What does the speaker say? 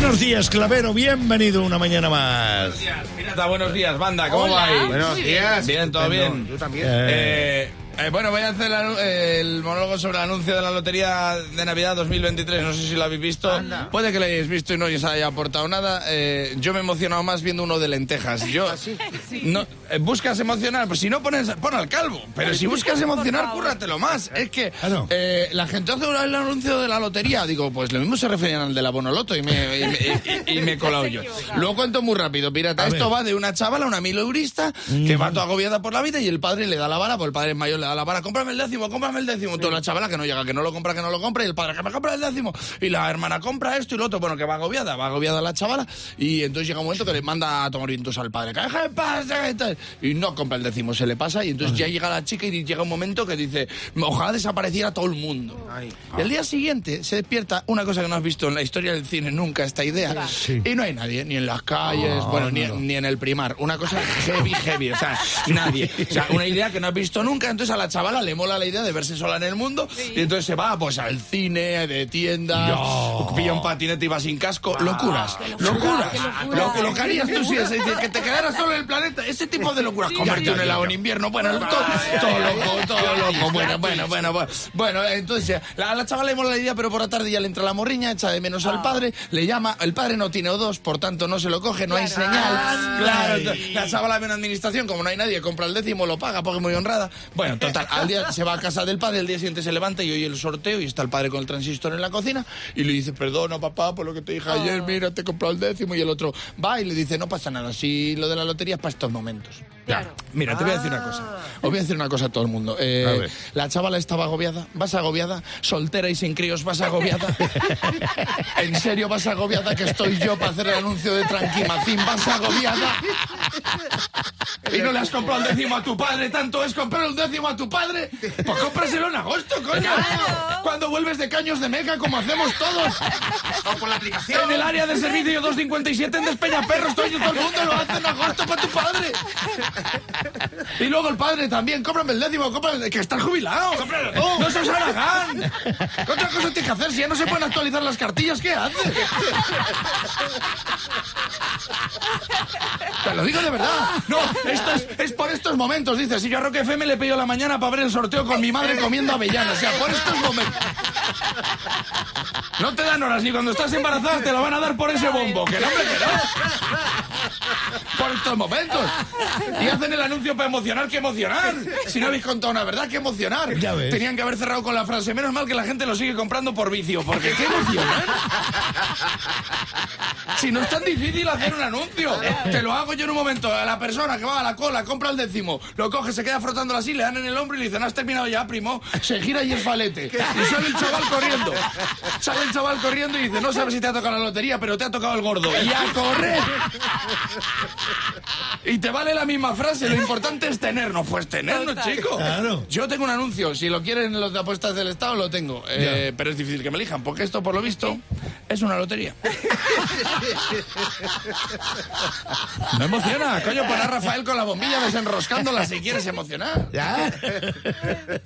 Buenos días, Clavero. Bienvenido una mañana más. Buenos días, Pirata, buenos días, banda, ¿cómo Hola. vais? Buenos días. Bien, todo bien. Tú también. Eh, eh, bueno, voy a hacer el, eh, monólogo sobre el anuncio de la Lotería de Navidad 2023. No sé si lo habéis visto. Anda. Puede que lo hayáis visto y no os haya aportado nada. Eh, yo me he emocionado más viendo uno de lentejas. Yo, ¿Ah, no, eh, ¿Buscas emocionar? Pues si no pones, pon al calvo. Pero si buscas emocionar, cúrratelo más. Es que Claro. eh, la gente hace el anuncio de la lotería. Digo, pues lo mismo se referían al de la Bonoloto y me, y me- y- y me he colado yo. Lo cuento muy rápido, pirata. A Esto ver. va de una chavala, una mileurista, que va toda agobiada por la vida y el padre le da la vara, pues el padre es mayor, le da la vara, cómprame el décimo, cómprame el décimo. Toda la chavala que no llega, que no lo compra, que no lo compra, y el padre que me compra el décimo. Y la hermana compra esto y lo otro, bueno, que va agobiada, va agobiada la chavala, y entonces llega un momento que le manda a tomar vientos al padre, que deja en paz. Y no compra el décimo, se le pasa, y entonces ya llega la chica y llega un momento que dice, ojalá desapareciera todo el mundo. Ay. Y al día siguiente se despierta una cosa que no has visto en la historia del cine nunca, esta idea. Sí. Y no hay nadie, ni en las calles, bueno, ni, ni en el primar. Una cosa heavy, heavy, o sea, nadie. O sea, una idea que no has visto nunca. Entonces a la chavala le mola la idea de verse sola en el mundo. Y entonces se va pues al cine, de tienda, No. pilla un patinete y va sin casco. Locuras, locuras. Lo, que- lo que harías tú si es decir, que te quedaras solo en el planeta. Ese tipo de locuras. Convertido en helado en invierno. Bueno, todo, todo loco, todo loco. Bueno, bueno, bueno, bueno. Bueno, entonces a la chavala le mola la idea, pero por la tarde ya le entra la morriña, echa de menos al padre, le llama, el padre no tiene O2, por tanto no se lo coge, no hay señal. Claro, la chavala ve una administración, como no hay nadie, compra el décimo, lo paga porque es muy honrada. Bueno, total, al día se va a casa del padre, el día siguiente se levanta y oye el sorteo y está el padre con el transistor en la cocina y le dice, perdona papá por lo que te dije ayer, mira, te he comprado el décimo y el otro va y le dice, no pasa nada, si lo de la lotería es para estos momentos. Claro. Mira, te voy a decir una cosa. Os voy a decir una cosa a todo el mundo. Eh, la chavala estaba agobiada. ¿Vas agobiada? Soltera y sin críos, ¿vas agobiada? ¿En serio vas agobiada que estoy yo para hacer el anuncio de Tranquimacín? ¿Vas agobiada? ¿Y no le has comprado el décimo a tu padre? ¿Tanto es comprar un décimo a tu padre? Pues cómpraselo en agosto, coño. Cuando vuelves de caños de meca, como hacemos todos. O por la aplicación. En el área de servicio 257 en Despeñaperros, todo, todo el mundo lo hace en agosto para tu padre. Y luego el padre también, cómprame el décimo, cómprame, que estás jubilado. Cómpralo tú. No sos Aragán. Otra cosa tiene que hacer, si ya no se pueden actualizar las cartillas, ¿qué hace? Te lo digo de verdad. No, esto es, por estos momentos, dice. Si yo a Roque FM le pido la mañana para ver el sorteo con mi madre comiendo avellanas. O sea, por estos momentos. No te dan horas ni cuando estás embarazada te lo van a dar por ese bombo. Que no, no. Por estos momentos. Y hacen el anuncio para emocionar, que emocionar. Si no habéis contado una verdad, que emocionar. Ya ves. Tenían que haber cerrado con la frase, menos mal que la gente lo sigue comprando por vicio, porque qué emocionar. Si no es tan difícil hacer un anuncio, te lo hago yo en un momento. A la persona que va a la cola, compra el décimo, lo coge, se queda frotándolo así, le dan en el hombro y le dicen, has terminado ya, primo. Se gira y es falete. Y sale el chaval corriendo. Sale el chaval corriendo y dice, no sabes si te ha tocado la lotería, pero te ha tocado el gordo. Y a correr. Y te vale la misma frase, lo importante es tenernos. Pues tenernos, chico. Claro. Yo tengo un anuncio, si lo quieren los de apuestas del Estado, lo tengo. Eh, pero es difícil que me elijan, porque esto, por lo visto, es una lotería. No emociona, coño, pon a Rafael con la bombilla desenroscándola si quieres emocionar. ¿Ya?